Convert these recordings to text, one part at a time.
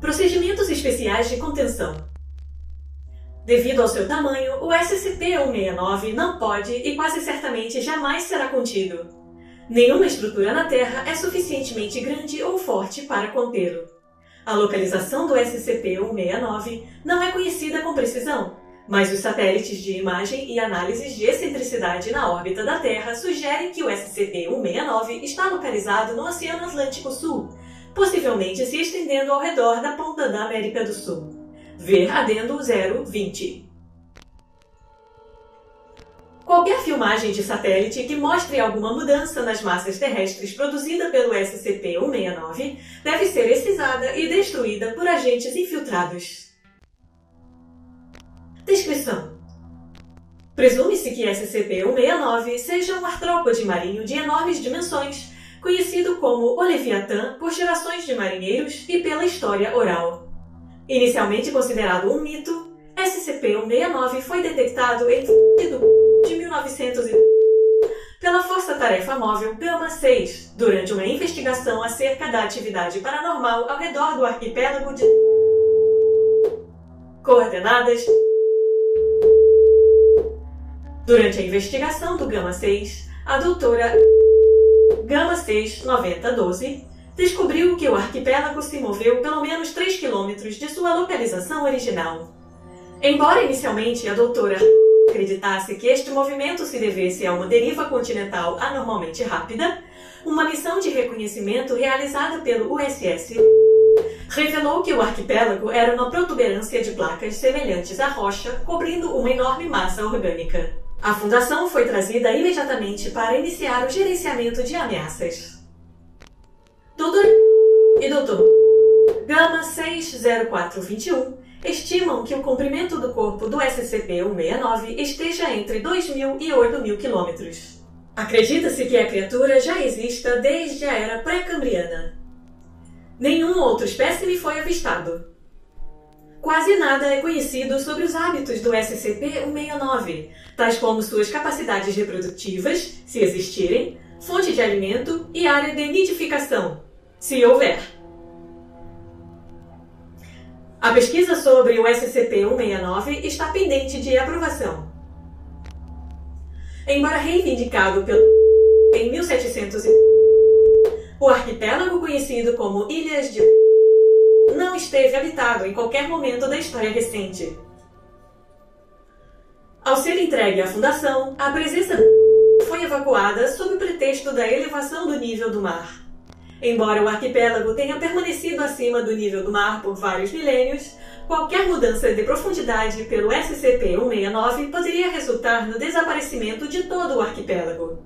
Procedimentos especiais de contenção. Devido ao seu tamanho, o SCP-169 não pode e quase certamente jamais será contido. Nenhuma estrutura na Terra é suficientemente grande ou forte para contê-lo. A localização do SCP-169 não é conhecida com precisão, mas os satélites de imagem e análises de excentricidade na órbita da Terra sugerem que o SCP-169 está localizado no Oceano Atlântico Sul, possivelmente se estendendo ao redor da ponta da América do Sul. Ver adendo 020. Qualquer filmagem de satélite que mostre alguma mudança nas massas terrestres produzida pelo SCP-169 deve ser excisada e destruída por agentes infiltrados. Descrição Presume-se que SCP-169 seja um artrópode marinho de enormes dimensões conhecido como o Leviatã por gerações de marinheiros e pela história oral. Inicialmente considerado um mito, SCP-169 foi detectado em de 1900 pela Força Tarefa Móvel Gama-6 durante uma investigação acerca da atividade paranormal ao redor do arquipélago de coordenadas Durante a investigação do Gama-6, a doutora Gama 6 9012 descobriu que o arquipélago se moveu pelo menos 3 quilômetros de sua localização original. Embora inicialmente a doutora acreditasse que este movimento se devesse a uma deriva continental anormalmente rápida, uma missão de reconhecimento realizada pelo USS revelou que o arquipélago era uma protuberância de placas semelhantes à rocha cobrindo uma enorme massa orgânica. A fundação foi trazida imediatamente para iniciar o gerenciamento de ameaças. Doutor e Doutor Gama 60421 estimam que o comprimento do corpo do SCP-169 esteja entre 2.000 e 8.000 quilômetros. Acredita-se que a criatura já exista desde a era pré-cambriana. Nenhum outro espécime foi avistado, Quase nada é conhecido sobre os hábitos do SCP-169, tais como suas capacidades reprodutivas, se existirem, fonte de alimento e área de nidificação, se houver. A pesquisa sobre o SCP-169 está pendente de aprovação. Embora reivindicado pelo em 1700 o arquipélago conhecido como Ilhas de esteve habitado em qualquer momento da história recente. Ao ser entregue à fundação, a presença foi evacuada sob o pretexto da elevação do nível do mar. Embora o arquipélago tenha permanecido acima do nível do mar por vários milênios, qualquer mudança de profundidade pelo SCP-169 poderia resultar no desaparecimento de todo o arquipélago.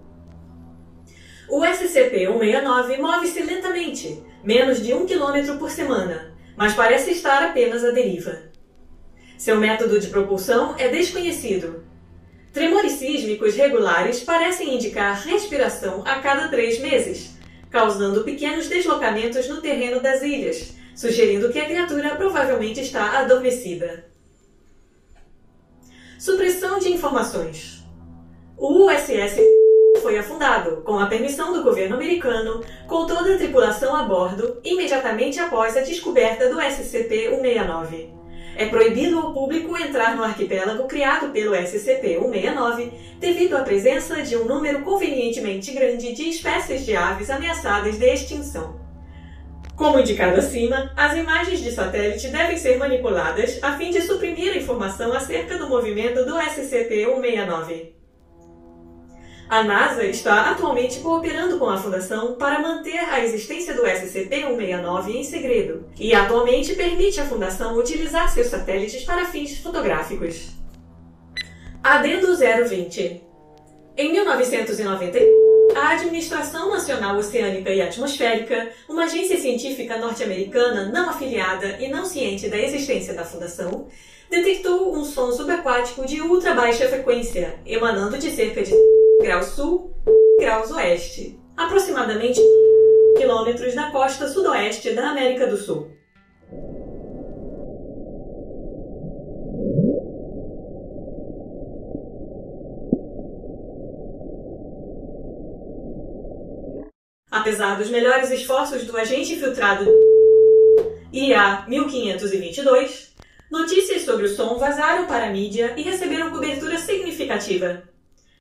O SCP-169 move-se lentamente, menos de um quilômetro por semana, mas parece estar apenas à deriva. Seu método de propulsão é desconhecido. Tremores sísmicos regulares parecem indicar respiração a cada três meses, causando pequenos deslocamentos no terreno das ilhas, sugerindo que a criatura provavelmente está adormecida. Supressão de informações. O USS foi afundado, com a permissão do governo americano, com toda a tripulação a bordo, imediatamente após a descoberta do SCP-169. É proibido ao público entrar no arquipélago criado pelo SCP-169 devido à presença de um número convenientemente grande de espécies de aves ameaçadas de extinção. Como indicado acima, as imagens de satélite devem ser manipuladas a fim de suprimir a informação acerca do movimento do SCP-169. A NASA está atualmente cooperando com a Fundação para manter a existência do SCP-169 em segredo e atualmente permite à Fundação utilizar seus satélites para fins fotográficos. Adendo 020 Em 1990, a Administração Nacional Oceânica e Atmosférica, uma agência científica norte-americana não afiliada e não ciente da existência da fundação, detectou um som subaquático de ultra baixa frequência, emanando de cerca de graus sul graus oeste, aproximadamente quilômetros da costa sudoeste da América do Sul. Apesar dos melhores esforços do agente infiltrado IA 1522, notícias sobre o som vazaram para a mídia e receberam cobertura significativa.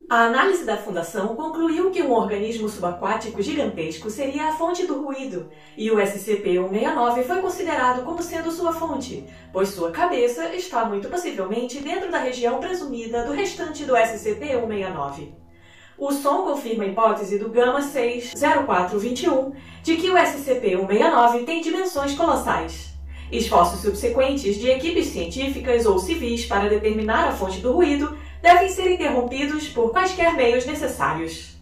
A análise da fundação concluiu que um organismo subaquático gigantesco seria a fonte do ruído, e o SCP-169 foi considerado como sendo sua fonte, pois sua cabeça está muito possivelmente dentro da região presumida do restante do SCP-169. O som confirma a hipótese do Gama 60421 de que o SCP-169 tem dimensões colossais. Esforços subsequentes de equipes científicas ou civis para determinar a fonte do ruído devem ser interrompidos por quaisquer meios necessários.